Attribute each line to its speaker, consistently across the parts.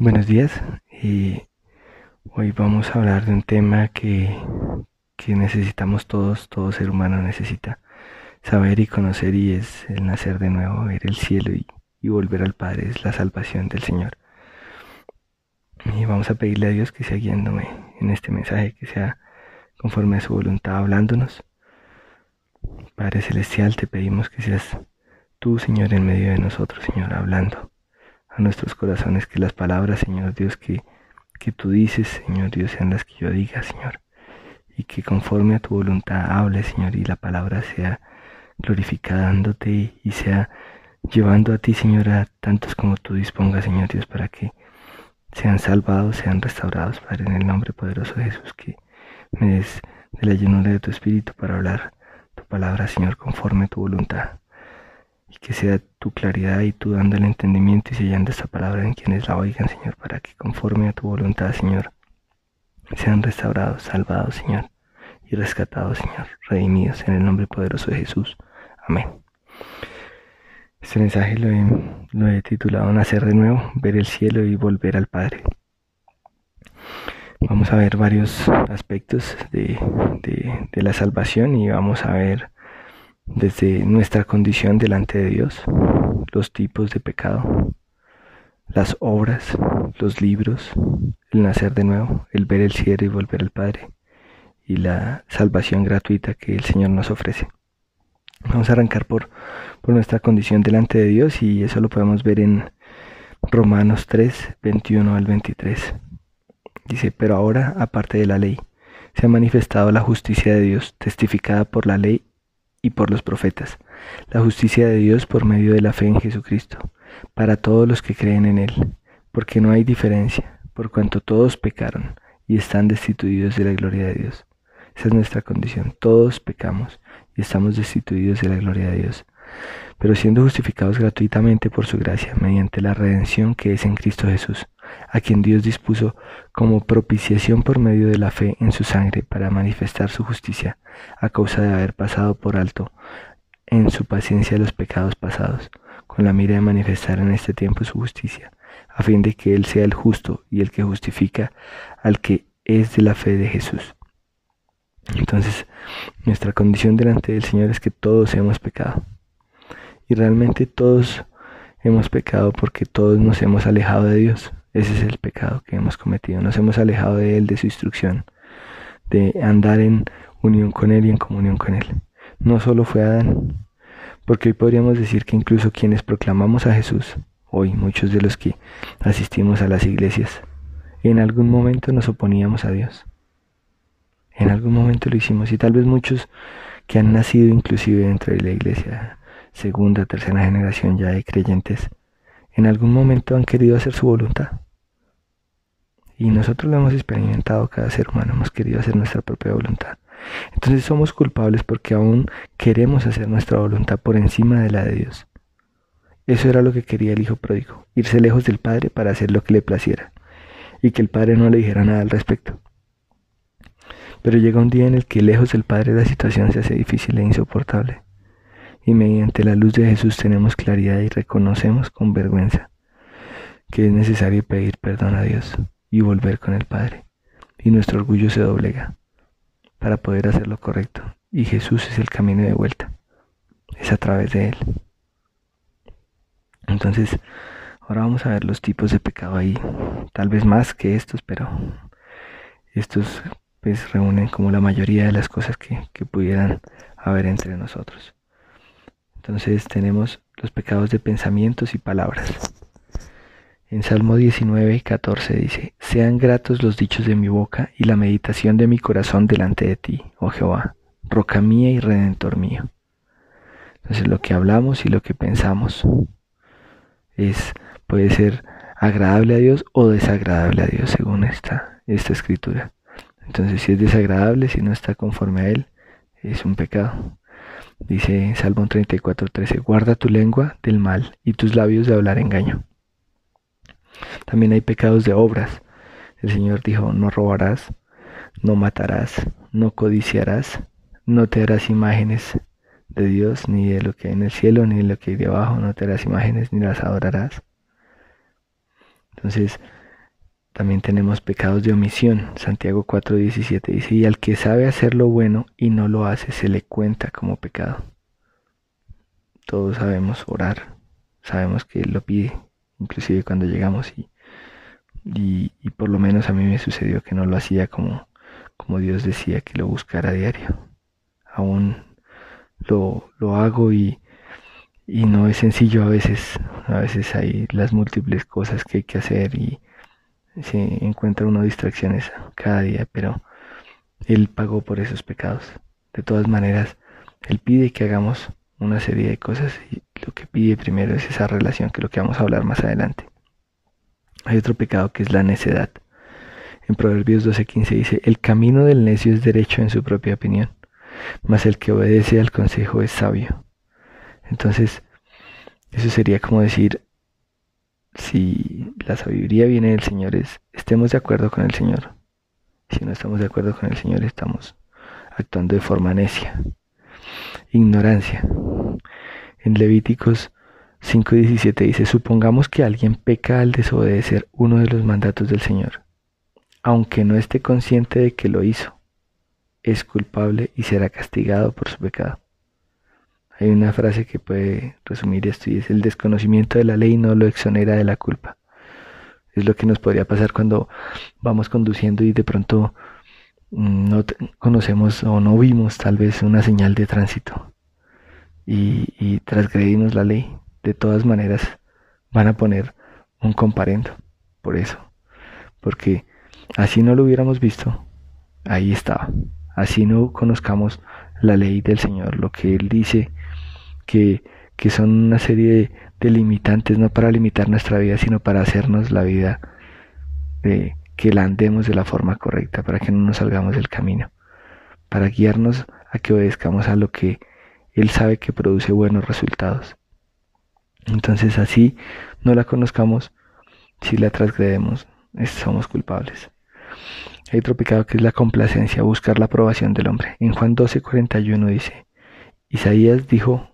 Speaker 1: Buenos días y hoy vamos a hablar de un tema que, que necesitamos todos, todo ser humano necesita saber y conocer y es el nacer de nuevo, ver el cielo y, y volver al Padre, es la salvación del Señor. Y vamos a pedirle a Dios que sea guiándome en este mensaje, que sea conforme a su voluntad hablándonos. Padre Celestial, te pedimos que seas tú, Señor, en medio de nosotros, Señor, hablando a nuestros corazones, que las palabras, Señor Dios, que, que tú dices, Señor Dios, sean las que yo diga, Señor. Y que conforme a tu voluntad hable, Señor, y la palabra sea glorificándote y sea llevando a ti, Señor, a tantos como tú dispongas, Señor Dios, para que sean salvados, sean restaurados, Padre, en el nombre poderoso de Jesús, que me des de la llenura de tu Espíritu para hablar tu palabra, Señor, conforme a tu voluntad. Y que sea tu claridad y tú dando el entendimiento y sellando esta palabra en quienes la oigan, Señor, para que conforme a tu voluntad, Señor, sean restaurados, salvados, Señor, y rescatados, Señor, redimidos en el nombre poderoso de Jesús. Amén. Este mensaje lo he, titulado Nacer de nuevo, ver el cielo y volver al Padre. Vamos a ver varios aspectos de, de la salvación y vamos a ver desde nuestra condición delante de Dios, los tipos de pecado, las obras, los libros, el nacer de nuevo, el ver el cielo y volver al Padre, y la salvación gratuita que el Señor nos ofrece. Vamos a arrancar por, por nuestra condición delante de Dios y eso lo podemos ver en Romanos 3, 21 al 23. Dice, pero ahora, aparte de la ley, se ha manifestado la justicia de Dios, testificada por la ley y por los profetas, la justicia de Dios por medio de la fe en Jesucristo, para todos los que creen en Él, porque no hay diferencia, por cuanto todos pecaron y están destituidos de la gloria de Dios. Esa es nuestra condición, todos pecamos y estamos destituidos de la gloria de Dios, pero siendo justificados gratuitamente por su gracia, mediante la redención que es en Cristo Jesús, a quien Dios dispuso como propiciación por medio de la fe en su sangre para manifestar su justicia, a causa de haber pasado por alto en su paciencia los pecados pasados, con la mira de manifestar en este tiempo su justicia, a fin de que Él sea el justo y el que justifica al que es de la fe de Jesús. Entonces, nuestra condición delante del Señor es que todos hemos pecado. Y realmente todos hemos pecado porque todos nos hemos alejado de Dios. Ese es el pecado que hemos cometido. Nos hemos alejado de Él, de su instrucción, de andar en unión con Él y en comunión con Él. No solo fue Adán, porque hoy podríamos decir que incluso quienes proclamamos a Jesús, hoy muchos de los que asistimos a las iglesias, en algún momento nos oponíamos a Dios. En algún momento lo hicimos y tal vez muchos que han nacido inclusive dentro de la iglesia, segunda, tercera generación ya de creyentes, en algún momento han querido hacer su voluntad. Y nosotros lo hemos experimentado, cada ser humano hemos querido hacer nuestra propia voluntad. Entonces somos culpables porque aún queremos hacer nuestra voluntad por encima de la de Dios. Eso era lo que quería el Hijo pródigo, irse lejos del Padre para hacer lo que le placiera, y que el Padre no le dijera nada al respecto. Pero llega un día en el que lejos del Padre la situación se hace difícil e insoportable. Y mediante la luz de Jesús tenemos claridad y reconocemos con vergüenza que es necesario pedir perdón a Dios y volver con el Padre. Y nuestro orgullo se doblega para poder hacer lo correcto. Y Jesús es el camino de vuelta. Es a través de Él. Entonces, ahora vamos a ver los tipos de pecado ahí. Tal vez más que estos, pero estos pues reúnen como la mayoría de las cosas que, pudieran haber entre nosotros. Entonces tenemos los pecados de pensamientos y palabras. En Salmo 19 y 14 dice, Sean gratos los dichos de mi boca y la meditación de mi corazón delante de ti, oh Jehová, roca mía y redentor mío. Entonces lo que hablamos y lo que pensamos es, puede ser agradable a Dios o desagradable a Dios según esta, esta escritura. Entonces si es desagradable, si no está conforme a Él, es un pecado. Dice Salmo 34:13, guarda tu lengua del mal y tus labios de hablar engaño. También hay pecados de obras. El Señor dijo, no robarás, no matarás, no codiciarás, no te harás imágenes de Dios, ni de lo que hay en el cielo, ni de lo que hay debajo, no te harás imágenes, ni las adorarás. Entonces, también tenemos pecados de omisión. Santiago 4:17 dice, y al que sabe hacer lo bueno y no lo hace, se le cuenta como pecado. Todos sabemos orar, sabemos que Él lo pide, inclusive cuando llegamos y, y, por lo menos a mí me sucedió que no lo hacía como, como Dios decía que lo buscara a diario. Aún lo, lo hago y, y no es sencillo a veces, a veces hay las múltiples cosas que hay que hacer y se encuentra uno distracciones cada día, pero Él pagó por esos pecados. De todas maneras, Él pide que hagamos una serie de cosas y lo que pide primero es esa relación, que es lo que vamos a hablar más adelante. Hay otro pecado que es la necedad. En Proverbios 12:15 dice, el camino del necio es derecho en su propia opinión, mas el que obedece al consejo es sabio. Entonces, eso sería como decir, si la sabiduría viene del Señor es, estemos de acuerdo con el Señor. Si no estamos de acuerdo con el Señor, estamos actuando de forma necia. Ignorancia. En Levíticos 5.17 dice, supongamos que alguien peca al desobedecer uno de los mandatos del Señor, aunque no esté consciente de que lo hizo, es culpable y será castigado por su pecado. Hay una frase que puede resumir esto y es el desconocimiento de la ley no lo exonera de la culpa. Es lo que nos podría pasar cuando vamos conduciendo y de pronto mm, no conocemos o no vimos tal vez una señal de tránsito y, y transgredimos la ley. De todas maneras van a poner un comparendo por eso. Porque así no lo hubiéramos visto, ahí estaba. Así no conozcamos la ley del Señor, lo que Él dice que, son una serie de, limitantes, no para limitar nuestra vida, sino para hacernos la vida de que la andemos de la forma correcta, para que no nos salgamos del camino, para guiarnos a que obedezcamos a lo que Él sabe que produce buenos resultados. Entonces así no la conozcamos, si la transgredemos, somos culpables. Hay otro pecado que es la complacencia, buscar la aprobación del hombre. En Juan 12:41 dice, Isaías dijo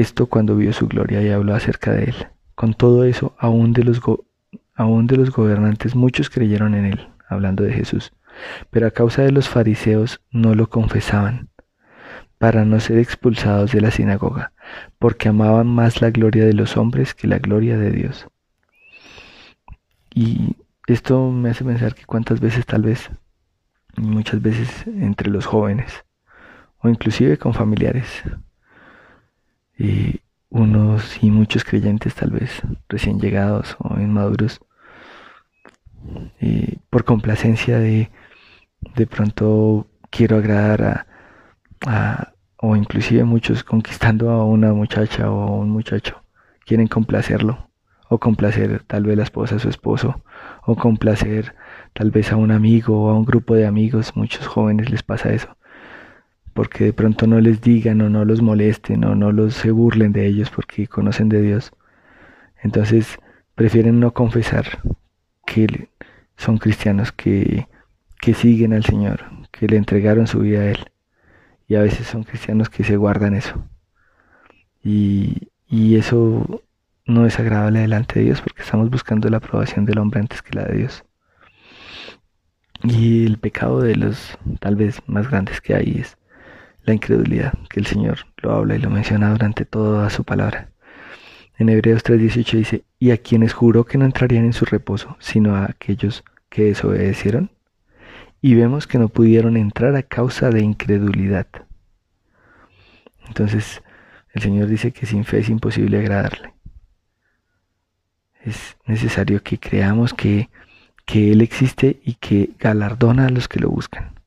Speaker 1: esto cuando vio su gloria y habló acerca de él. Con todo eso, aún de los, de los gobernantes muchos creyeron en él, hablando de Jesús, pero a causa de los fariseos no lo confesaban, para no ser expulsados de la sinagoga, porque amaban más la gloria de los hombres que la gloria de Dios. Y esto me hace pensar que cuántas veces tal vez, muchas veces entre los jóvenes, o inclusive con familiares, y unos y muchos creyentes tal vez recién llegados o inmaduros por complacencia de de pronto quiero agradar a, o inclusive muchos conquistando a una muchacha o a un muchacho quieren complacerlo o complacer tal vez la esposa a su esposo o complacer tal vez a un amigo o a un grupo de amigos muchos jóvenes les pasa eso porque de pronto no les digan o no los molesten o no los se burlen de ellos porque conocen de Dios. Entonces prefieren no confesar que son cristianos que, que siguen al Señor, que le entregaron su vida a Él. Y a veces son cristianos que se guardan eso. Y, y eso no es agradable delante de Dios porque estamos buscando la aprobación del hombre antes que la de Dios. Y el pecado de los tal vez más grandes que hay es la incredulidad, que el Señor lo habla y lo menciona durante toda su palabra. En Hebreos 3:18 dice, y a quienes juró que no entrarían en su reposo, sino a aquellos que desobedecieron, y vemos que no pudieron entrar a causa de incredulidad. Entonces, el Señor dice que sin fe es imposible agradarle. Es necesario que creamos que, que Él existe y que galardona a los que lo buscan.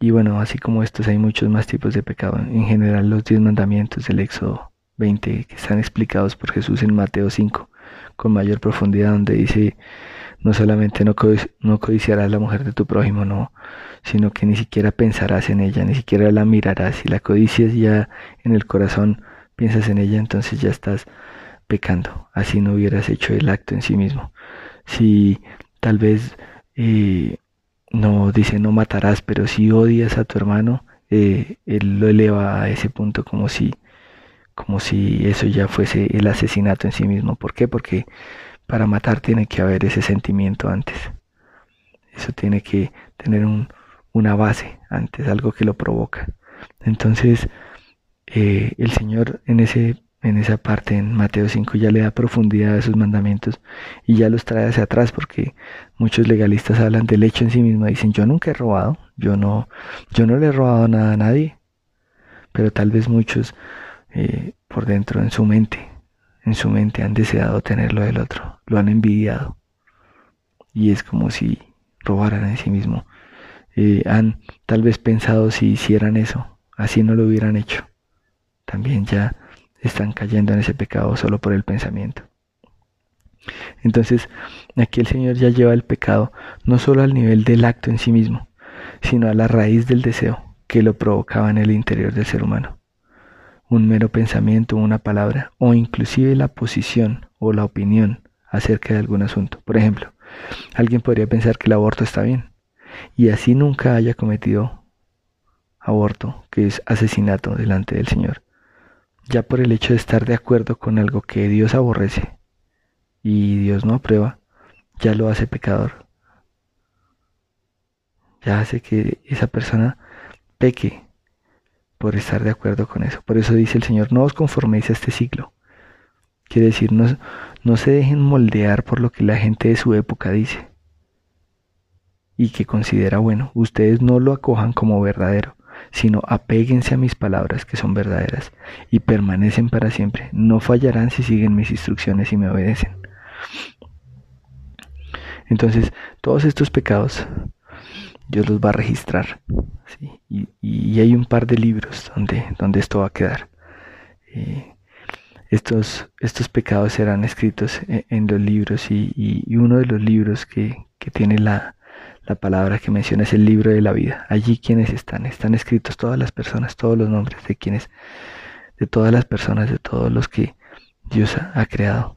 Speaker 1: Y bueno, así como estos hay muchos más tipos de pecado. En general los diez mandamientos del Éxodo 20 que están explicados por Jesús en Mateo 5 con mayor profundidad donde dice no solamente no, no codiciarás la mujer de tu prójimo, no, sino que ni siquiera pensarás en ella, ni siquiera la mirarás. Si la codicias ya en el corazón, piensas en ella, entonces ya estás pecando. Así no hubieras hecho el acto en sí mismo. Si tal vez eh, no dice no matarás, pero si odias a tu hermano, eh, él lo eleva a ese punto como si, como si eso ya fuese el asesinato en sí mismo. ¿Por qué? Porque para matar tiene que haber ese sentimiento antes. Eso tiene que tener un, una base antes, algo que lo provoca. Entonces, eh, el Señor en, ese, en esa parte, en Mateo 5, ya le da profundidad a sus mandamientos y ya los trae hacia atrás porque muchos legalistas hablan del hecho en sí mismo. Dicen, yo nunca he robado, yo no, yo no le he robado nada a nadie. Pero tal vez muchos eh, por dentro, en su mente, en su mente han deseado tener lo del otro, lo han envidiado. Y es como si robaran en sí mismo. Eh, han tal vez pensado si hicieran eso, así no lo hubieran hecho. También ya están cayendo en ese pecado solo por el pensamiento. Entonces, aquí el Señor ya lleva el pecado no solo al nivel del acto en sí mismo, sino a la raíz del deseo que lo provocaba en el interior del ser humano un mero pensamiento, una palabra, o inclusive la posición o la opinión acerca de algún asunto. Por ejemplo, alguien podría pensar que el aborto está bien, y así nunca haya cometido aborto, que es asesinato delante del Señor, ya por el hecho de estar de acuerdo con algo que Dios aborrece y Dios no aprueba, ya lo hace pecador. Ya hace que esa persona peque por estar de acuerdo con eso. Por eso dice el Señor, no os conforméis a este siglo. Quiere decir, no, no se dejen moldear por lo que la gente de su época dice y que considera bueno. Ustedes no lo acojan como verdadero, sino apéguense a mis palabras que son verdaderas y permanecen para siempre. No fallarán si siguen mis instrucciones y me obedecen. Entonces, todos estos pecados Dios los va a registrar. Y, hay un par de libros donde, donde esto va a quedar. Eh, estos, estos pecados serán escritos e, en, los libros y, uno de los libros que, tiene la, la, palabra que menciona es el libro de la vida. Allí quienes están, están escritos todas las personas, todos los nombres de quienes, de todas las personas, de todos los que Dios ha creado.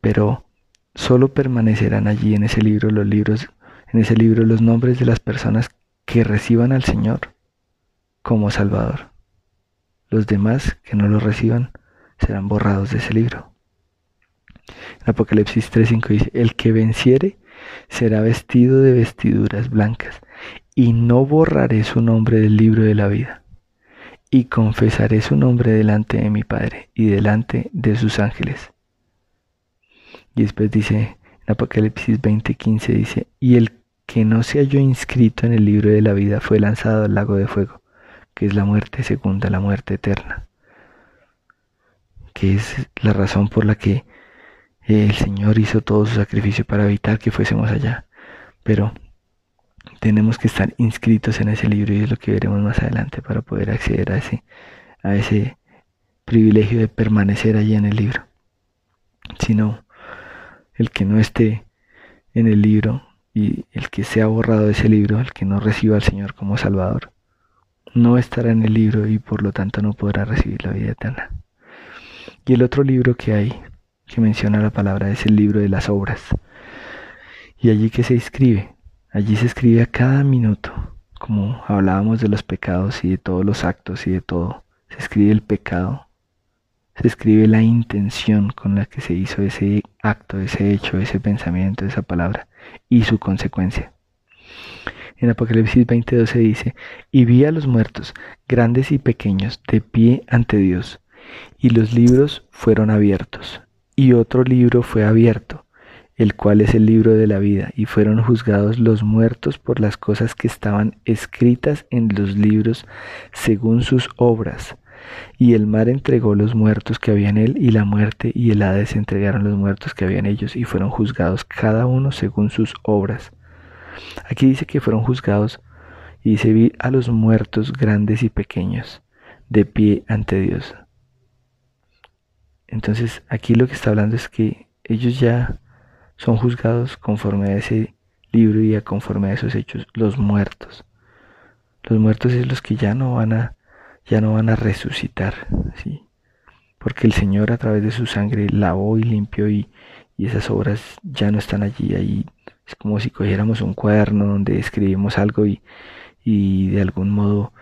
Speaker 1: Pero solo permanecerán allí en ese libro los libros en ese libro los nombres de las personas que reciban al Señor como Salvador. Los demás que no lo reciban serán borrados de ese libro. Apocalipsis 3:5 dice, el que venciere será vestido de vestiduras blancas, y no borraré su nombre del libro de la vida, y confesaré su nombre delante de mi Padre y delante de sus ángeles. Y después dice, en Apocalipsis 20:15 dice, y el que no se halló inscrito en el libro de la vida fue lanzado al lago de fuego, que es la muerte segunda, la muerte eterna, que es la razón por la que el Señor hizo todo su sacrificio para evitar que fuésemos allá. Pero tenemos que estar inscritos en ese libro y es lo que veremos más adelante para poder acceder a ese, a ese privilegio de permanecer allí en el libro. Sino el que no esté en el libro y el que sea borrado de ese libro, el que no reciba al Señor como Salvador, no estará en el libro y por lo tanto no podrá recibir la vida eterna. Y el otro libro que hay, que menciona la palabra, es el libro de las obras. Y allí que se escribe, allí se escribe a cada minuto, como hablábamos de los pecados y de todos los actos y de todo, se escribe el pecado, se escribe la intención con la que se hizo ese acto, ese hecho, ese pensamiento, esa palabra y su consecuencia. En Apocalipsis 20:12 dice, y vi a los muertos, grandes y pequeños, de pie ante Dios, y los libros fueron abiertos, y otro libro fue abierto, el cual es el libro de la vida, y fueron juzgados los muertos por las cosas que estaban escritas en los libros según sus obras. Y el mar entregó los muertos que había en él, y la muerte y el Hades entregaron los muertos que había en ellos, y fueron juzgados cada uno según sus obras. Aquí dice que fueron juzgados, y dice vi a los muertos grandes y pequeños, de pie ante Dios. Entonces aquí lo que está hablando es que ellos ya son juzgados conforme a ese libro y a conforme a esos hechos, los muertos. Los muertos es los que ya no van a ya no van a resucitar, ¿sí? Porque el Señor a través de su sangre lavó y limpió y, esas obras ya no están allí, ahí es como si cogiéramos un cuaderno donde escribimos algo y, y de algún modo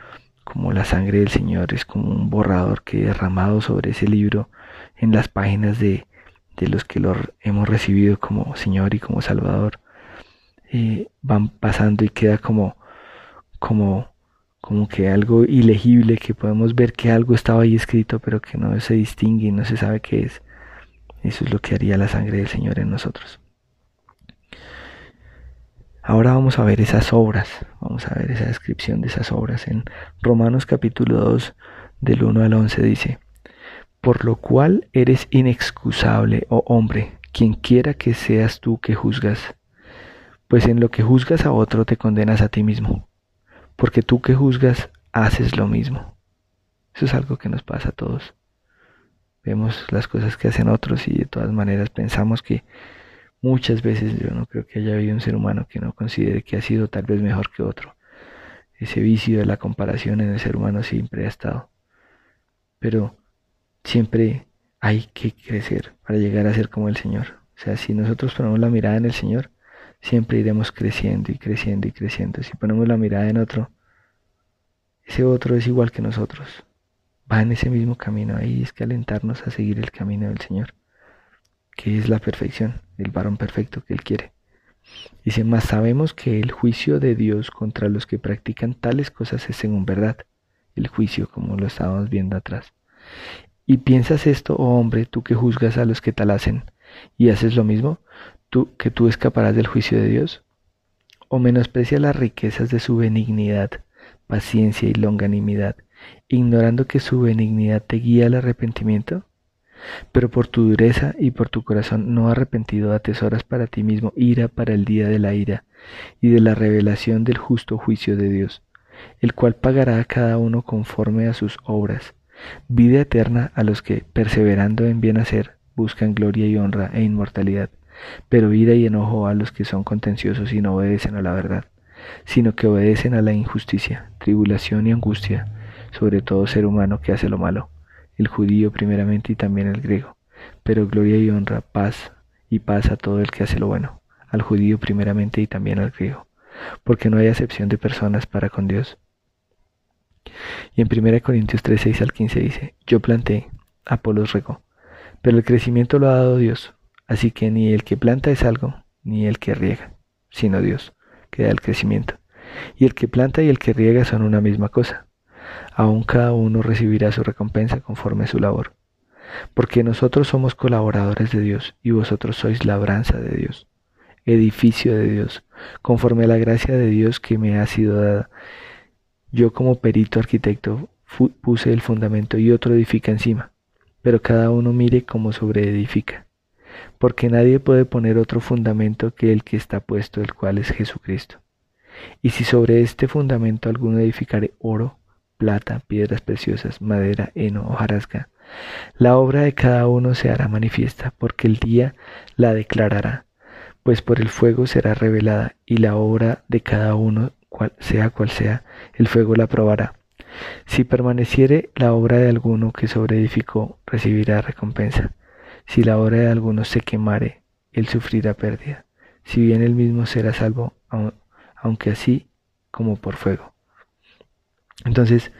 Speaker 1: como la sangre del Señor es como un borrador que derramado sobre ese libro en las páginas de, de los que lo hemos recibido como Señor y como Salvador, eh, van pasando y queda como, como, como que algo ilegible, que podemos ver que algo estaba ahí escrito, pero que no se distingue y no se sabe qué es. Eso es lo que haría la sangre del Señor en nosotros. Ahora vamos a ver esas obras, vamos a ver esa descripción de esas obras. En Romanos capítulo 2, del 1 al 11 dice, por lo cual eres inexcusable, oh hombre, quien quiera que seas tú que juzgas, pues en lo que juzgas a otro te condenas a ti mismo, porque tú que juzgas haces lo mismo. Eso es algo que nos pasa a todos. Vemos las cosas que hacen otros y de todas maneras pensamos que muchas veces yo no creo que haya habido un ser humano que no considere que ha sido tal vez mejor que otro. Ese vicio de la comparación en el ser humano siempre ha estado. Pero siempre hay que crecer para llegar a ser como el Señor. O sea, si nosotros ponemos la mirada en el Señor, siempre iremos creciendo y creciendo y creciendo. Si ponemos la mirada en otro, ese otro es igual que nosotros. Va en ese mismo camino. Ahí es que alentarnos a seguir el camino del Señor, que es la perfección, el varón perfecto que Él quiere. Dice, más sabemos que el juicio de Dios contra los que practican tales cosas es según verdad. El juicio, como lo estábamos viendo atrás. ¿Y piensas esto, oh hombre, tú que juzgas a los que tal hacen, y haces lo mismo, tú que tú escaparás del juicio de Dios? ¿O menosprecia las riquezas de su benignidad, paciencia y longanimidad, ignorando que su benignidad te guía al arrepentimiento? Pero por tu dureza y por tu corazón no arrepentido atesoras para ti mismo ira para el día de la ira y de la revelación del justo juicio de Dios, el cual pagará a cada uno conforme a sus obras vida eterna a los que, perseverando en bien hacer, buscan gloria y honra e inmortalidad, pero ira y enojo a los que son contenciosos y no obedecen a la verdad, sino que obedecen a la injusticia, tribulación y angustia, sobre todo ser humano que hace lo malo, el judío primeramente y también el griego, pero gloria y honra, paz y paz a todo el que hace lo bueno, al judío primeramente y también al griego, porque no hay acepción de personas para con Dios y en 1 Corintios 3, 6 al 15 dice, yo planté, Apolos regó, pero el crecimiento lo ha dado Dios, así que ni el que planta es algo, ni el que riega, sino Dios, que da el crecimiento. Y el que planta y el que riega son una misma cosa. Aún cada uno recibirá su recompensa conforme a su labor. Porque nosotros somos colaboradores de Dios y vosotros sois labranza de Dios, edificio de Dios, conforme a la gracia de Dios que me ha sido dada yo como perito arquitecto puse el fundamento y otro edifica encima, pero cada uno mire cómo sobreedifica, porque nadie puede poner otro fundamento que el que está puesto, el cual es Jesucristo. Y si sobre este fundamento alguno edificare oro, plata, piedras preciosas, madera, heno o jarasca, la obra de cada uno se hará manifiesta, porque el día la declarará, pues por el fuego será revelada, y la obra de cada uno sea cual sea, el fuego la probará. Si permaneciere la obra de alguno que sobreedificó, recibirá recompensa. Si la obra de alguno se quemare, él sufrirá pérdida. Si bien él mismo será salvo, aunque así como por fuego. Entonces,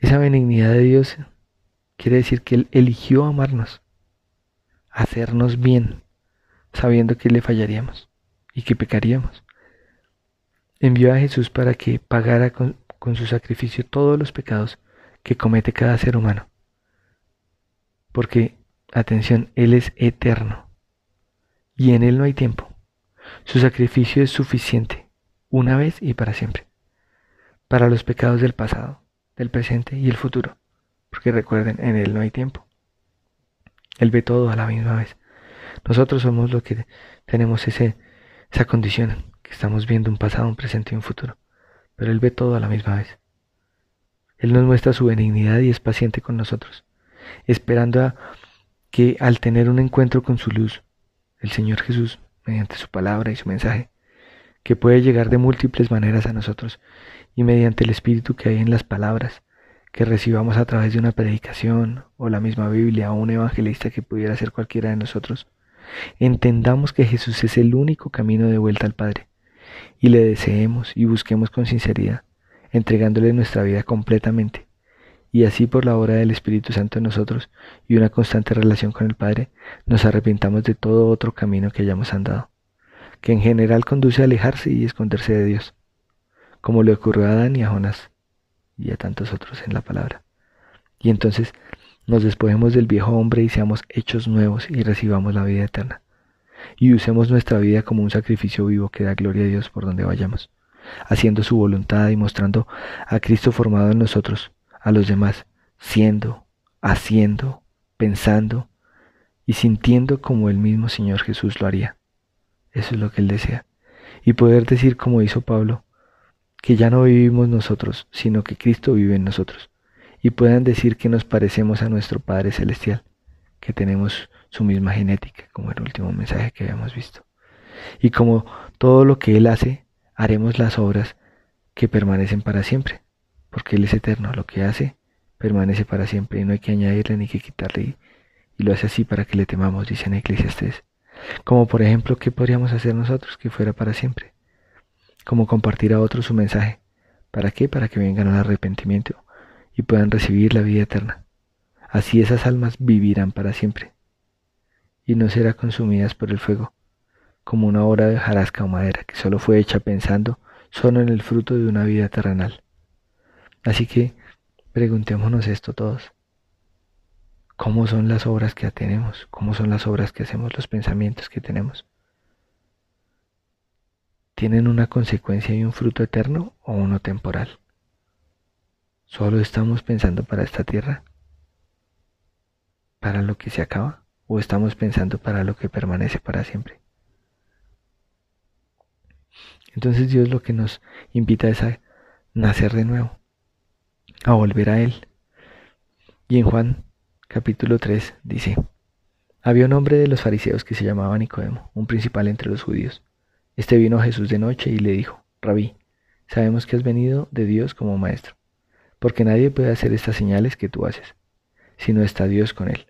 Speaker 1: esa benignidad de Dios quiere decir que Él eligió amarnos, hacernos bien, sabiendo que le fallaríamos y que pecaríamos envió a Jesús para que pagara con, su sacrificio todos los pecados que comete cada ser humano. Porque, atención, Él es eterno y en Él no hay tiempo. Su sacrificio es suficiente, una vez y para siempre, para los pecados del pasado, del presente y el futuro. Porque recuerden, en Él no hay tiempo. Él ve todo a la misma vez. Nosotros somos los que tenemos ese, esa condición estamos viendo un pasado, un presente y un futuro, pero Él ve todo a la misma vez. Él nos muestra su benignidad y es paciente con nosotros, esperando que al tener un encuentro con su luz, el Señor Jesús, mediante su palabra y su mensaje, que puede llegar de múltiples maneras a nosotros y mediante el Espíritu que hay en las palabras, que recibamos a través de una predicación o la misma Biblia o un evangelista que pudiera ser cualquiera de nosotros, entendamos que Jesús es el único camino de vuelta al Padre y le deseemos y busquemos con sinceridad, entregándole nuestra vida completamente y así por la obra del Espíritu Santo en nosotros y una constante relación con el Padre, nos arrepintamos de todo otro camino que hayamos andado, que en general conduce a alejarse y esconderse de Dios, como le ocurrió a Adán y a Jonás y a tantos otros en la palabra. Y entonces nos despojemos del viejo hombre y seamos hechos nuevos y recibamos la vida eterna. Y usemos nuestra vida como un sacrificio vivo que da gloria a Dios por donde vayamos, haciendo su voluntad y mostrando a Cristo formado en nosotros a los demás, siendo, haciendo, pensando y sintiendo como el mismo Señor Jesús lo haría. Eso es lo que Él desea. Y poder decir como hizo Pablo, que ya no vivimos nosotros, sino que Cristo vive en nosotros. Y puedan decir que nos parecemos a nuestro Padre Celestial, que tenemos su misma genética, como el último mensaje que habíamos visto. Y como todo lo que Él hace, haremos las obras que permanecen para siempre porque Él es eterno, lo que hace permanece para siempre y no hay que añadirle ni que quitarle y, lo hace así para que le temamos, dice en Eclesiastes. Como por ejemplo, ¿qué podríamos hacer nosotros que fuera para siempre? Como compartir a otros su mensaje. ¿Para qué? Para que vengan al arrepentimiento y puedan recibir la vida eterna. Así esas almas vivirán para siempre y no serán consumidas por el fuego, como una obra de jarasca o madera que solo fue hecha pensando solo en el fruto de una vida terrenal. Así que preguntémonos esto todos. ¿Cómo son las obras que tenemos? ¿Cómo son las obras que hacemos, los pensamientos que tenemos? ¿Tienen una consecuencia y un fruto eterno o uno temporal? ¿Solo estamos pensando para esta tierra? ¿Para lo que se acaba? ¿O estamos pensando para lo que permanece para siempre? Entonces Dios lo que nos invita es a nacer de nuevo a volver a él. Y en Juan capítulo 3 dice, había un hombre de los fariseos que se llamaba Nicodemo, un principal entre los judíos. Este vino a Jesús de noche y le dijo, Rabí, sabemos que has venido de Dios como maestro, porque nadie puede hacer estas señales que tú haces, si no está Dios con él.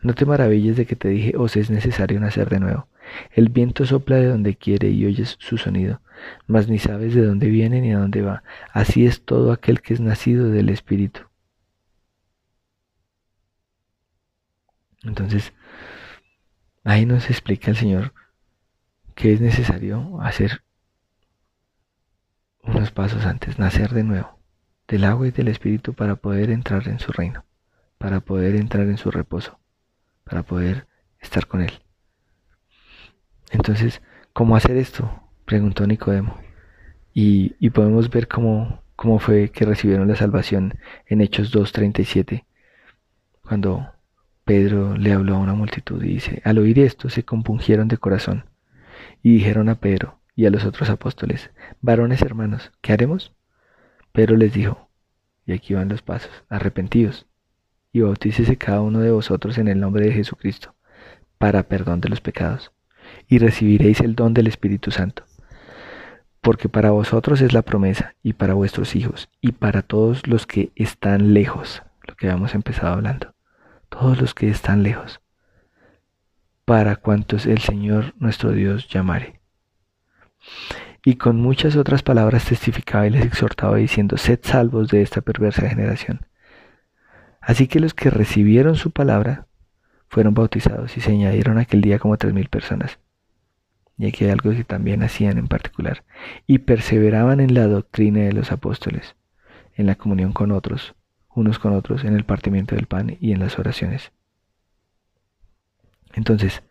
Speaker 1: No te maravilles de que te dije, os es necesario nacer de nuevo. El viento sopla de donde quiere y oyes su sonido, mas ni sabes de dónde viene ni a dónde va. Así es todo aquel que es nacido del Espíritu. Entonces, ahí nos explica el Señor que es necesario hacer unos pasos antes, nacer de nuevo, del agua y del Espíritu para poder entrar en su reino, para poder entrar en su reposo, para poder estar con Él. Entonces, ¿cómo hacer esto? Preguntó Nicodemo. Y, podemos ver cómo, cómo fue que recibieron la salvación en Hechos 2.37, cuando Pedro le habló a una multitud y dice, al oír esto se compungieron de corazón y dijeron a Pedro y a los otros apóstoles, varones hermanos, ¿qué haremos? Pedro les dijo, y aquí van los pasos, arrepentidos y bautícese cada uno de vosotros en el nombre de Jesucristo, para perdón de los pecados, y recibiréis el don del Espíritu Santo. Porque para vosotros es la promesa, y para vuestros hijos, y para todos los que están lejos, lo que habíamos empezado hablando todos los que están lejos, para cuantos el Señor nuestro Dios llamare. Y con muchas otras palabras testificaba y les exhortaba diciendo, sed salvos de esta perversa generación. Así que los que recibieron su palabra fueron bautizados y se añadieron aquel día como tres mil personas. Y aquí hay algo que también hacían en particular, y perseveraban en la doctrina de los apóstoles, en la comunión con otros, unos con otros en el partimiento del pan y en las oraciones. Entonces,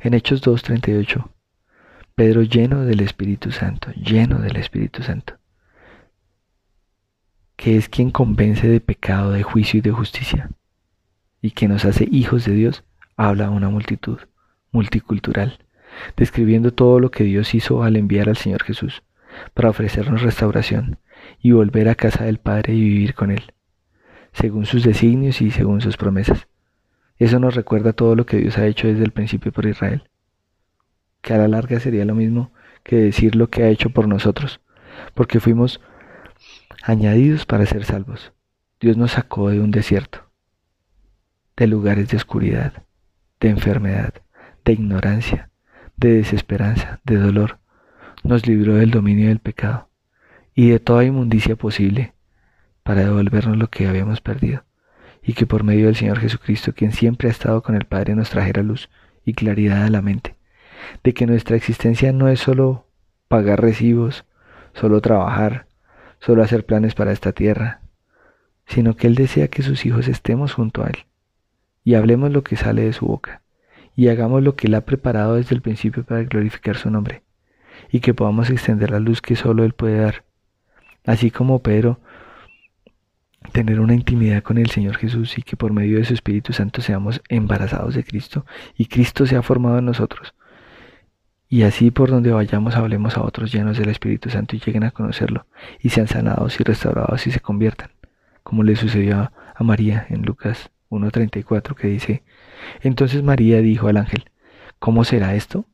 Speaker 1: en Hechos 2.38, Pedro lleno del Espíritu Santo, lleno del Espíritu Santo, que es quien convence de pecado, de juicio y de justicia, y que nos hace hijos de Dios, habla a una multitud multicultural, describiendo todo lo que Dios hizo al enviar al Señor Jesús, para ofrecernos restauración y volver a casa del Padre y vivir con Él según sus designios y según sus promesas. Eso nos recuerda todo lo que Dios ha hecho desde el principio por Israel, que a la larga sería lo mismo que decir lo que ha hecho por nosotros, porque fuimos añadidos para ser salvos. Dios nos sacó de un desierto, de lugares de oscuridad, de enfermedad, de ignorancia, de desesperanza, de dolor. Nos libró del dominio del pecado y de toda inmundicia posible para devolvernos lo que habíamos perdido, y que por medio del Señor Jesucristo, quien siempre ha estado con el Padre, nos trajera luz y claridad a la mente, de que nuestra existencia no es solo pagar recibos, solo trabajar, solo hacer planes para esta tierra, sino que Él desea que sus hijos estemos junto a Él y hablemos lo que sale de su boca y hagamos lo que Él ha preparado desde el principio para glorificar su nombre y que podamos extender la luz que solo Él puede dar. Así como Pedro, tener una intimidad con el Señor Jesús y que por medio de su Espíritu Santo seamos embarazados de Cristo y Cristo se ha formado en nosotros. Y así por donde vayamos hablemos a otros llenos del Espíritu Santo y lleguen a conocerlo y sean sanados y restaurados y se conviertan como le sucedió a María en Lucas 1.34 que dice, entonces María dijo al ángel, ¿cómo será esto?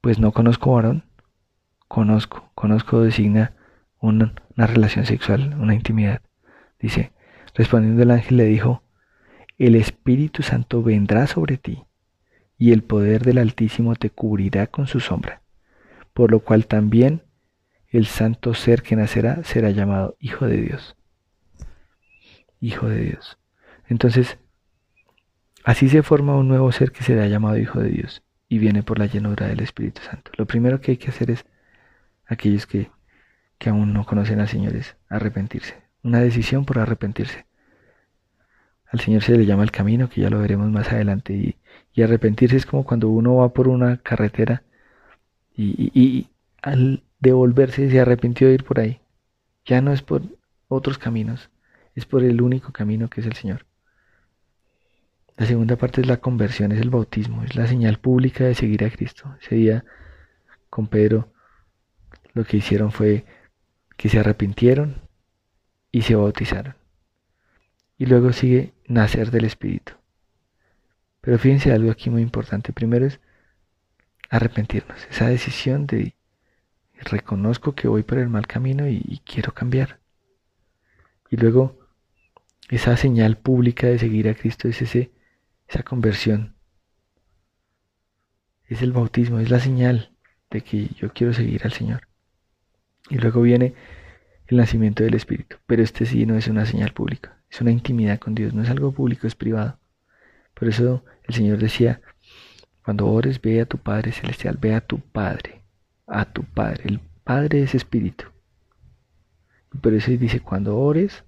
Speaker 1: Pues no conozco varón, conozco, conozco designa una, una relación sexual, una intimidad. Dice, respondiendo el ángel le dijo, el Espíritu Santo vendrá sobre ti y el poder del Altísimo te cubrirá con su sombra, por lo cual también el santo ser que nacerá será llamado Hijo de Dios. Hijo de Dios. Entonces, así se forma un nuevo ser que será llamado Hijo de Dios y viene por la llenura del Espíritu Santo. Lo primero que hay que hacer es, aquellos que, que aún no conocen al Señor, es arrepentirse. Una decisión por arrepentirse. Al Señor se le llama el camino, que ya lo veremos más adelante. Y, y arrepentirse es como cuando uno va por una carretera y, al devolverse se arrepintió de ir por ahí. Ya no es por otros caminos, es por el único camino que es el Señor. La segunda parte es la conversión, es el bautismo, es la señal pública de seguir a Cristo. Ese día con Pedro lo que hicieron fue que se arrepintieron y se bautizaron. Y luego sigue nacer del Espíritu. Pero fíjense algo aquí muy importante. Primero es arrepentirnos, esa decisión de reconozco que voy por el mal camino y, quiero cambiar. Y luego esa señal pública de seguir a Cristo es ese, esa conversión. Es el bautismo, es la señal de que yo quiero seguir al Señor. Y luego viene el nacimiento del Espíritu. Pero este sí no es una señal pública, es una intimidad con Dios, no es algo público, es privado. Por eso el Señor decía, cuando ores, ve a tu Padre Celestial, ve a tu Padre, a tu Padre. El Padre es Espíritu. Por eso dice, cuando ores,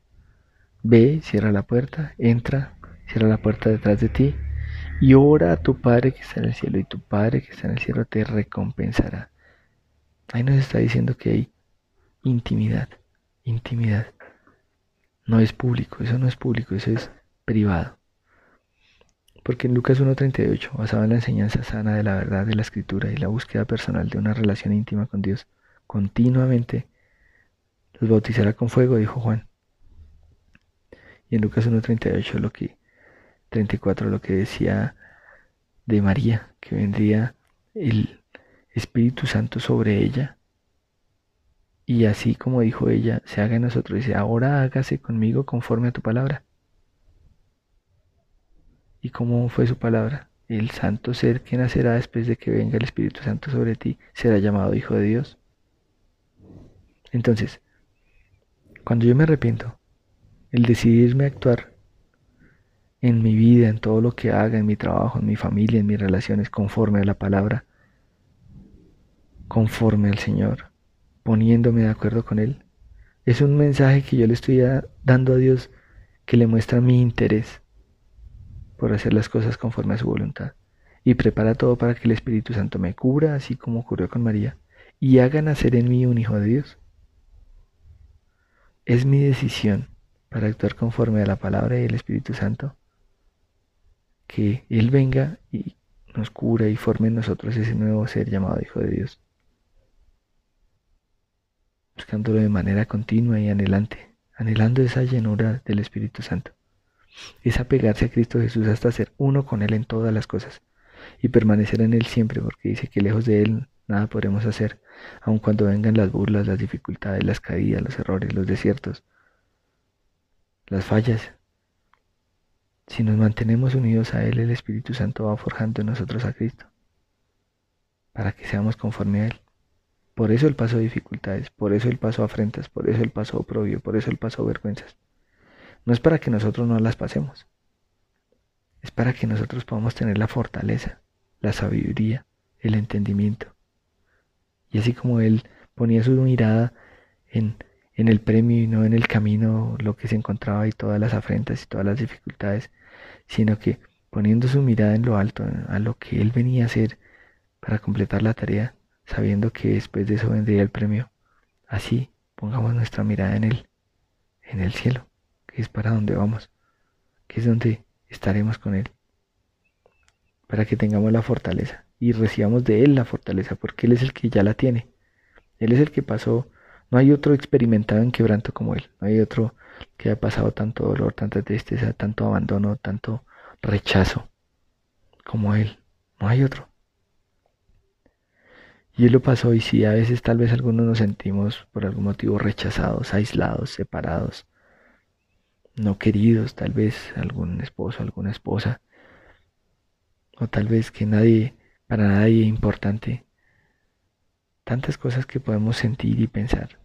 Speaker 1: Ve, cierra la puerta, entra, cierra la puerta detrás de ti y ora a tu Padre que está en el cielo y tu Padre que está en el cielo te recompensará. Ahí nos está diciendo que hay intimidad, intimidad. No es público, eso no es público, eso es privado. Porque en Lucas 1.38, basado en la enseñanza sana de la verdad de la escritura y la búsqueda personal de una relación íntima con Dios, continuamente los bautizará con fuego, dijo Juan. Y en Lucas 1.38 lo que 34 lo que decía de María, que vendría el Espíritu Santo sobre ella. Y así como dijo ella, se haga en nosotros. Dice, ahora hágase conmigo conforme a tu palabra. ¿Y cómo fue su palabra? El santo ser que nacerá después de que venga el Espíritu Santo sobre ti será llamado Hijo de Dios. Entonces, cuando yo me arrepiento, el decidirme a actuar en mi vida, en todo lo que haga, en mi trabajo, en mi familia, en mis relaciones, conforme a la palabra, conforme al Señor, poniéndome de acuerdo con Él. Es un mensaje que yo le estoy dando a Dios que le muestra mi interés por hacer las cosas conforme a su voluntad y prepara todo para que el Espíritu Santo me cubra, así como ocurrió con María, y haga nacer en mí un hijo de Dios. Es mi decisión para actuar conforme a la palabra y el Espíritu Santo. Que Él venga y nos cura y forme en nosotros ese nuevo ser llamado Hijo de Dios. Buscándolo de manera continua y anhelante anhelando esa llenura del Espíritu Santo. Es apegarse a Cristo Jesús hasta ser uno con Él en todas las cosas y permanecer en Él siempre, porque dice que lejos de Él nada podremos hacer, aun cuando vengan las burlas, las dificultades, las caídas, los errores, los desiertos, las fallas. Si nos mantenemos unidos a Él, el Espíritu Santo va forjando en nosotros a Cristo, para que seamos conforme a Él. Por eso Él pasó dificultades, por eso Él pasó afrentas, por eso Él pasó oprobio, por eso Él pasó vergüenzas. No es para que nosotros no las pasemos, es para que nosotros podamos tener la fortaleza, la sabiduría, el entendimiento. Y así como Él ponía su mirada en, en el premio y no en el camino, lo que se encontraba y todas las afrentas y todas las dificultades, sino que poniendo su mirada en lo alto, a lo que Él venía a hacer para completar la tarea, sabiendo que después de eso vendría el premio. Así pongamos nuestra mirada en Él, en el cielo, es para donde vamos, que es donde estaremos con Él, para que tengamos la fortaleza y recibamos de Él la fortaleza, porque Él es el que ya la tiene. Él es el que pasó, no hay otro experimentado en quebranto como Él, no hay otro que haya pasado tanto dolor, tanta tristeza, tanto abandono, tanto rechazo como Él, no hay otro. Y Él lo pasó y si a veces tal vez algunos nos sentimos por algún motivo rechazados, aislados, separados, no queridos, tal vez algún esposo, alguna esposa, o tal vez que nadie, para nadie importante, tantas cosas que podemos sentir y pensar,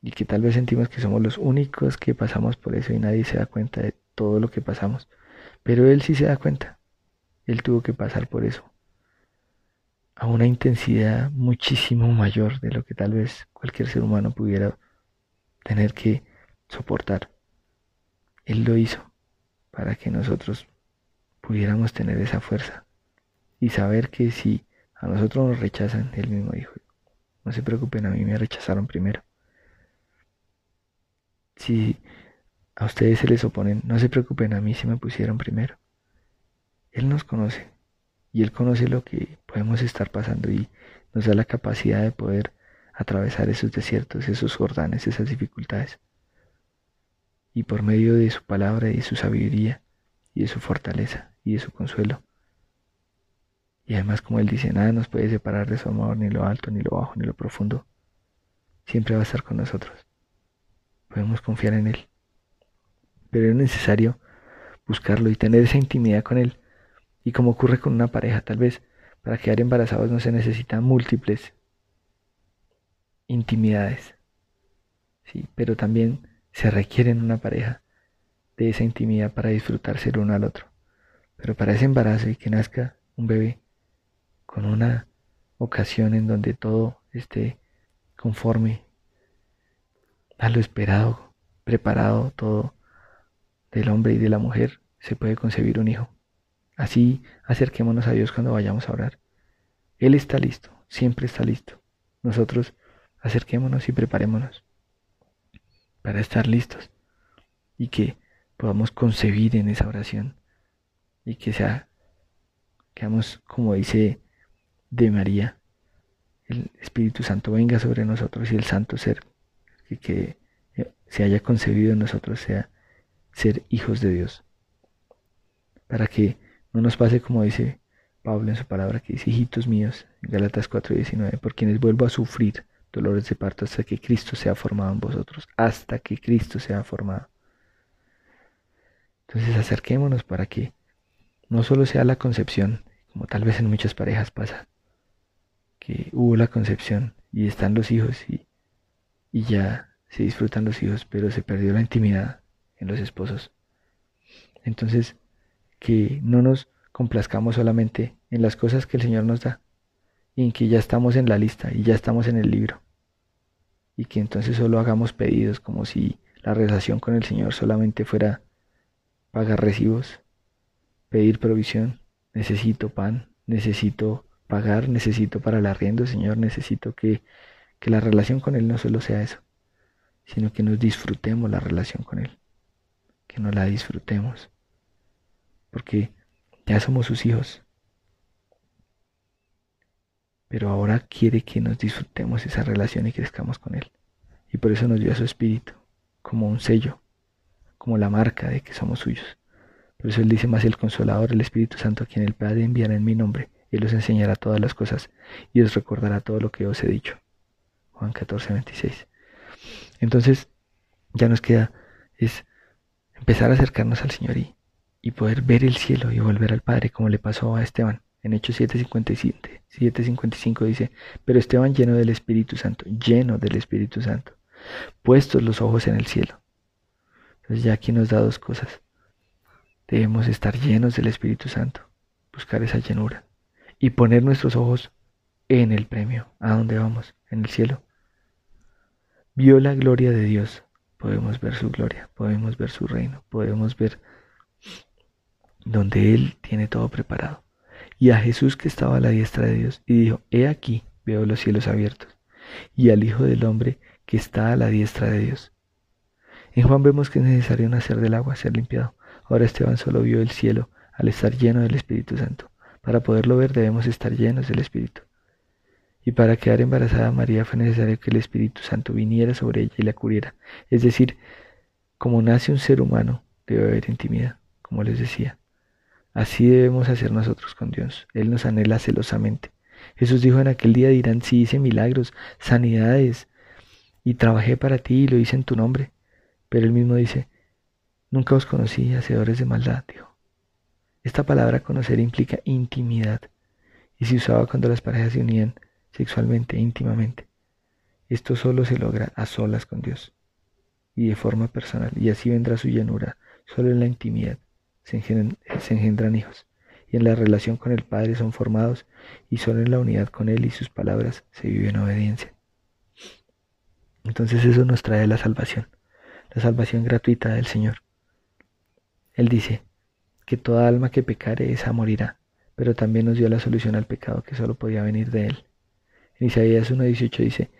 Speaker 1: y que tal vez sentimos que somos los únicos que pasamos por eso y nadie se da cuenta de todo lo que pasamos, pero Él sí se da cuenta, Él tuvo que pasar por eso, a una intensidad muchísimo mayor de lo que tal vez cualquier ser humano pudiera tener que soportar. Él lo hizo para que nosotros pudiéramos tener esa fuerza y saber que si a nosotros nos rechazan, Él mismo dijo, no se preocupen, a mí me rechazaron primero. Si a ustedes se les oponen, no se preocupen, a mí se me pusieron primero. Él nos conoce y Él conoce lo que podemos estar pasando y nos da la capacidad de poder atravesar esos desiertos, esos jordanes, esas dificultades y por medio de su palabra y de su sabiduría y de su fortaleza y de su consuelo. Y además, como Él dice, nada nos puede separar de su amor, ni lo alto, ni lo bajo, ni lo profundo. Siempre va a estar con nosotros. Podemos confiar en Él. Pero es necesario buscarlo y tener esa intimidad con Él. Y como ocurre con una pareja, tal vez para quedar embarazados no se necesitan múltiples intimidades. Sí, pero también se requiere en una pareja de esa intimidad para disfrutarse el uno al otro. Pero para ese embarazo y que nazca un bebé con una ocasión en donde todo esté conforme a lo esperado, preparado todo del hombre y de la mujer, se puede concebir un hijo. Así acerquémonos a Dios cuando vayamos a orar. Él está listo, siempre está listo. Nosotros acerquémonos y preparémonos para estar listos y que podamos concebir en esa oración y que sea, quedamos como dice de María, el Espíritu Santo venga sobre nosotros y el Santo Ser que, que se haya concebido en nosotros sea ser hijos de Dios. Para que no nos pase como dice Pablo en su palabra, que dice, hijitos míos, en Galatas 4:19, por quienes vuelvo a sufrir dolores de parto hasta que Cristo sea formado en vosotros, hasta que Cristo sea formado. Entonces acerquémonos para que no solo sea la concepción, como tal vez en muchas parejas pasa, que hubo la concepción y están los hijos y, y ya se disfrutan los hijos, pero se perdió la intimidad en los esposos. Entonces, que no nos complazcamos solamente en las cosas que el Señor nos da, y en que ya estamos en la lista y ya estamos en el libro. Y que entonces solo hagamos pedidos como si la relación con el Señor solamente fuera pagar recibos, pedir provisión, necesito pan, necesito pagar, necesito para el arriendo, Señor, necesito que, que la relación con Él no solo sea eso, sino que nos disfrutemos la relación con Él, que nos la disfrutemos, porque ya somos sus hijos, pero ahora quiere que nos disfrutemos esa relación y crezcamos con Él. Y por eso nos dio a su espíritu, como un sello, como la marca de que somos suyos. Por eso Él dice más el Consolador, el Espíritu Santo, a quien el Padre enviará en mi nombre. Él os enseñará todas las cosas y os recordará todo lo que os he dicho. Juan 14, 26. Entonces, ya nos queda es empezar a acercarnos al Señor y, y poder ver el cielo y volver al Padre, como le pasó a Esteban. En Hechos 7:57, 7:55 dice, pero Esteban lleno del Espíritu Santo, lleno del Espíritu Santo, puestos los ojos en el cielo. Entonces ya aquí nos da dos cosas. Debemos estar llenos del Espíritu Santo, buscar esa llenura y poner nuestros ojos en el premio, a dónde vamos, en el cielo. Vio la gloria de Dios, podemos ver su gloria, podemos ver su reino, podemos ver donde Él tiene todo preparado y a Jesús que estaba a la diestra de Dios, y dijo, He aquí, veo los cielos abiertos, y al Hijo del Hombre que está a la diestra de Dios. En Juan vemos que es necesario nacer del agua, ser limpiado. Ahora Esteban solo vio el cielo al estar lleno del Espíritu Santo. Para poderlo ver debemos estar llenos del Espíritu. Y para quedar embarazada María fue necesario que el Espíritu Santo viniera sobre ella y la cubriera. Es decir, como nace un ser humano, debe haber intimidad, como les decía. Así debemos hacer nosotros con Dios. Él nos anhela celosamente. Jesús dijo en aquel día dirán, si hice milagros, sanidades, y trabajé para ti y lo hice en tu nombre. Pero él mismo dice, nunca os conocí, hacedores de maldad, dijo. Esta palabra conocer implica intimidad y se usaba cuando las parejas se unían sexualmente, íntimamente. Esto solo se logra a solas con Dios y de forma personal, y así vendrá su llanura, solo en la intimidad se engendran, hijos, y en la relación con el Padre son formados, y solo en la unidad con Él y sus palabras se vive en obediencia. Entonces eso nos trae la salvación, la salvación gratuita del Señor. Él dice que toda alma que pecare esa morirá, pero también nos dio la solución al pecado que solo podía venir de Él. En Isaías 1.18 dice,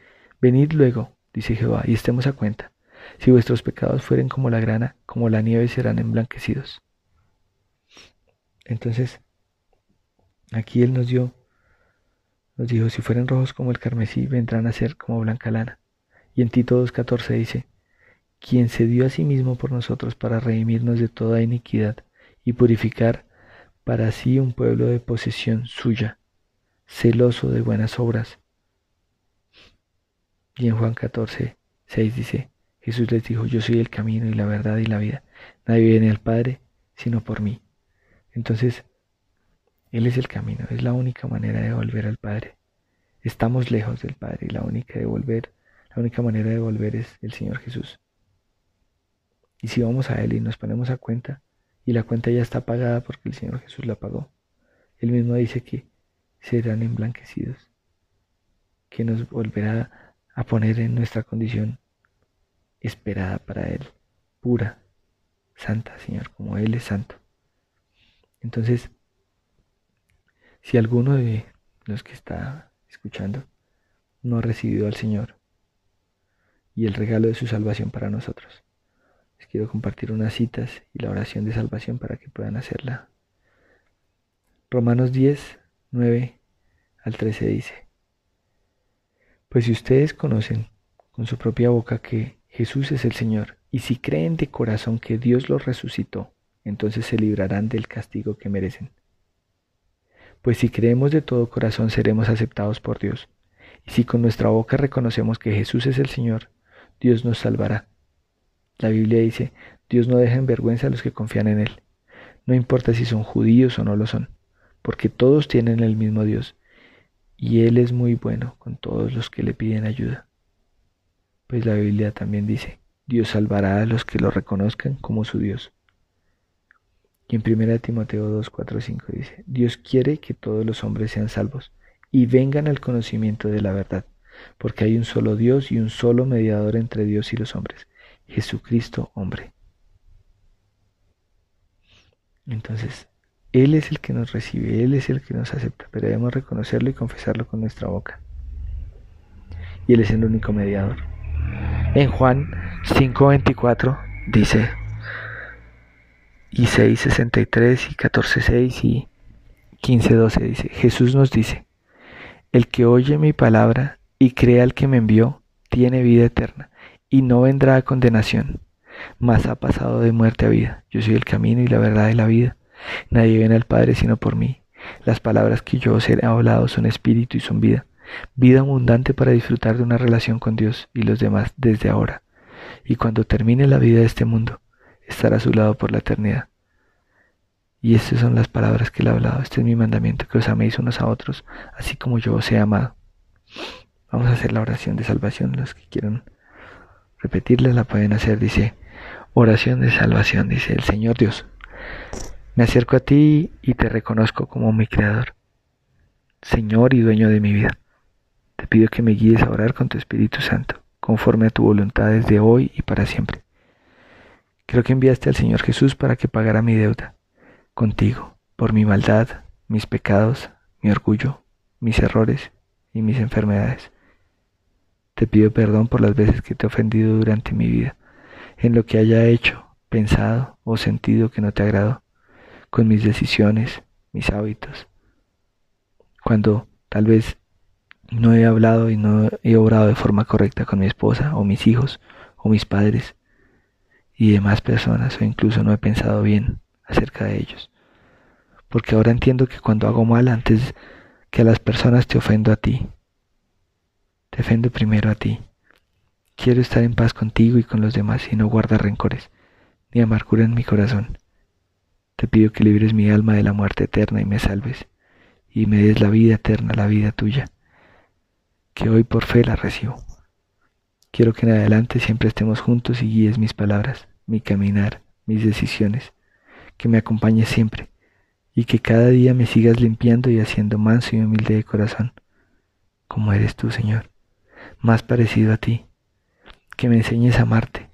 Speaker 1: Venid luego, dice Jehová, y estemos a cuenta. Si vuestros pecados fueren como la grana, como la nieve serán emblanquecidos. Entonces, aquí Él nos dio, nos dijo, si fueren rojos como el carmesí, vendrán a ser como blanca lana. Y en Tito 2.14 dice, quien se dio a sí mismo por nosotros para redimirnos de toda iniquidad y purificar para sí un pueblo de posesión suya, celoso de buenas obras. Y en Juan 14, 6 dice, Jesús les dijo, yo soy el camino y la verdad y la vida. Nadie viene al Padre sino por mí. Entonces, Él es el camino, es la única manera de volver al Padre. Estamos lejos del Padre y la única de volver, la única manera de volver es el Señor Jesús. Y si vamos a Él y nos ponemos a cuenta, y la cuenta ya está pagada porque el Señor Jesús la pagó, Él mismo dice que serán emblanquecidos, que nos volverá a poner en nuestra condición esperada para Él, pura, santa, Señor, como Él es santo. Entonces, si alguno de los que está escuchando no ha recibido al Señor y el regalo de su salvación para nosotros, les quiero compartir unas citas y la oración de salvación para que puedan hacerla. Romanos 10, 9 al 13 dice, Pues si ustedes conocen con su propia boca que Jesús es el Señor, y si creen de corazón que Dios lo resucitó, entonces se librarán del castigo que merecen. Pues si creemos de todo corazón seremos aceptados por Dios, y si con nuestra boca reconocemos que Jesús es el Señor, Dios nos salvará. La Biblia dice, Dios no deja en vergüenza a los que confían en Él. No importa si son judíos o no lo son, porque todos tienen el mismo Dios, y Él es muy bueno con todos los que le piden ayuda. Pues la Biblia también dice, Dios salvará a los que lo reconozcan como su Dios. Y en 1 Timoteo 2, 4, 5 dice, Dios quiere que todos los hombres sean salvos y vengan al conocimiento de la verdad, porque hay un solo Dios y un solo mediador entre Dios y los hombres, Jesucristo hombre. Entonces, Él es el que nos recibe, Él es el que nos acepta, pero debemos reconocerlo y confesarlo con nuestra boca. Y Él es el único mediador. En Juan 5:24 dice, y 6.63 y 14.6 y 15.12 dice, Jesús nos dice, el que oye mi palabra y crea al que me envió, tiene vida eterna y no vendrá a condenación, mas ha pasado de muerte a vida. Yo soy el camino y la verdad y la vida. Nadie viene al Padre sino por mí. Las palabras que yo os he hablado son espíritu y son vida. Vida abundante para disfrutar de una relación con Dios y los demás desde ahora. Y cuando termine la vida de este mundo, estará a su lado por la eternidad. Y estas son las palabras que él ha hablado. Este es mi mandamiento, que os améis unos a otros, así como yo os he amado. Vamos a hacer la oración de salvación. Los que quieran repetirla la pueden hacer. Dice, oración de salvación, dice el Señor Dios. Me acerco a ti y te reconozco como mi Creador, Señor y dueño de mi vida. Te pido que me guíes a orar con tu Espíritu Santo, conforme a tu voluntad desde hoy y para siempre. Creo que enviaste al Señor Jesús para que pagara mi deuda contigo por mi maldad, mis pecados, mi orgullo, mis errores y mis enfermedades. Te pido perdón por las veces que te he ofendido durante mi vida, en lo que haya hecho, pensado o sentido que no te agradó, con mis decisiones, mis hábitos. Cuando tal vez no he hablado y no he obrado de forma correcta con mi esposa o mis hijos o mis padres y demás personas o incluso no he pensado bien acerca de ellos. Porque ahora entiendo que cuando hago mal antes que a las personas te ofendo a ti. Te ofendo primero a ti. Quiero estar en paz contigo y con los demás y no guardar rencores, ni amargura en mi corazón. Te pido que libres mi alma de la muerte eterna y me salves, y me des la vida eterna, la vida tuya, que hoy por fe la recibo. Quiero que en adelante siempre estemos juntos y guíes mis palabras, mi caminar, mis decisiones, que me acompañes siempre y que cada día me sigas limpiando y haciendo manso y humilde de corazón, como eres tú, Señor, más parecido a ti, que me enseñes a amarte,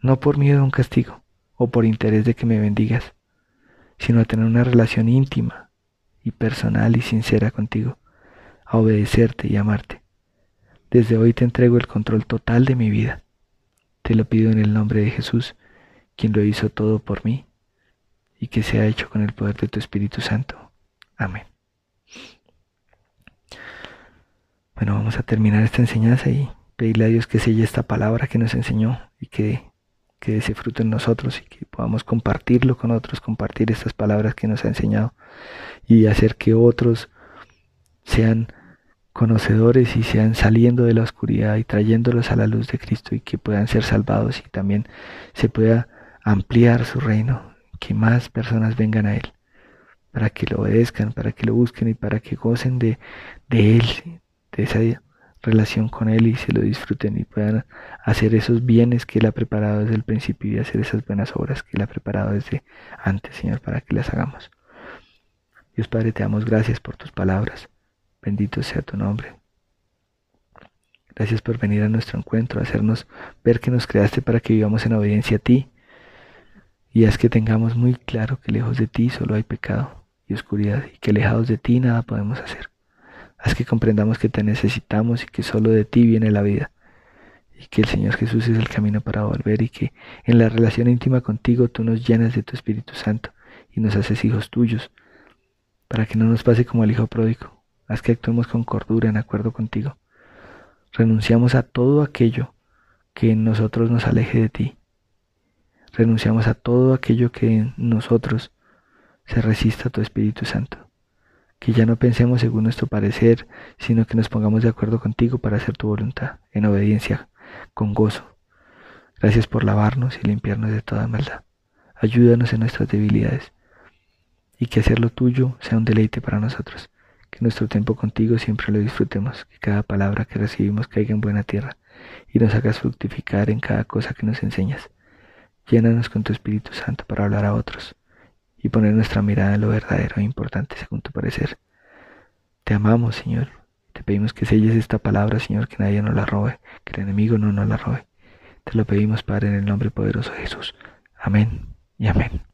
Speaker 1: no por miedo a un castigo o por interés de que me bendigas, sino a tener una relación íntima y personal y sincera contigo, a obedecerte y amarte. Desde hoy te entrego el control total de mi vida. Te lo pido en el nombre de Jesús, quien lo hizo todo por mí y que sea hecho con el poder de tu Espíritu Santo. Amén. Bueno, vamos a terminar esta enseñanza y pedirle a Dios que selle esta palabra que nos enseñó y que, que ese fruto en nosotros y que podamos compartirlo con otros, compartir estas palabras que nos ha enseñado y hacer que otros sean conocedores y sean saliendo de la oscuridad y trayéndolos a la luz de Cristo y que puedan ser salvados y también se pueda ampliar su reino que más personas vengan a Él, para que lo obedezcan, para que lo busquen y para que gocen de, de Él, de esa relación con Él y se lo disfruten y puedan hacer esos bienes que Él ha preparado desde el principio y hacer esas buenas obras que Él ha preparado desde antes, Señor, para que las hagamos. Dios Padre, te damos gracias por tus palabras. Bendito sea tu nombre. Gracias por venir a nuestro encuentro, hacernos ver que nos creaste para que vivamos en obediencia a ti y haz que tengamos muy claro que lejos de ti solo hay pecado y oscuridad y que alejados de ti nada podemos hacer. Haz que comprendamos que te necesitamos y que solo de ti viene la vida y que el Señor Jesús es el camino para volver y que en la relación íntima contigo tú nos llenas de tu Espíritu Santo y nos haces hijos tuyos para que no nos pase como el Hijo pródigo. Haz que actuemos con cordura en acuerdo contigo. Renunciamos a todo aquello que en nosotros nos aleje de ti renunciamos a todo aquello que en nosotros se resista a tu Espíritu Santo. Que ya no pensemos según nuestro parecer, sino que nos pongamos de acuerdo contigo para hacer tu voluntad, en obediencia, con gozo. Gracias por lavarnos y limpiarnos de toda maldad. Ayúdanos en nuestras debilidades y que hacer lo tuyo sea un deleite para nosotros. Que nuestro tiempo contigo siempre lo disfrutemos, que cada palabra que recibimos caiga en buena tierra y nos hagas fructificar en cada cosa que nos enseñas. Llénanos con tu Espíritu Santo para hablar a otros y poner nuestra mirada en lo verdadero e importante según tu parecer. Te amamos, Señor. Te pedimos que selles esta palabra, Señor, que nadie nos la robe, que el enemigo no nos la robe. Te lo pedimos, Padre, en el nombre poderoso de Jesús. Amén y amén.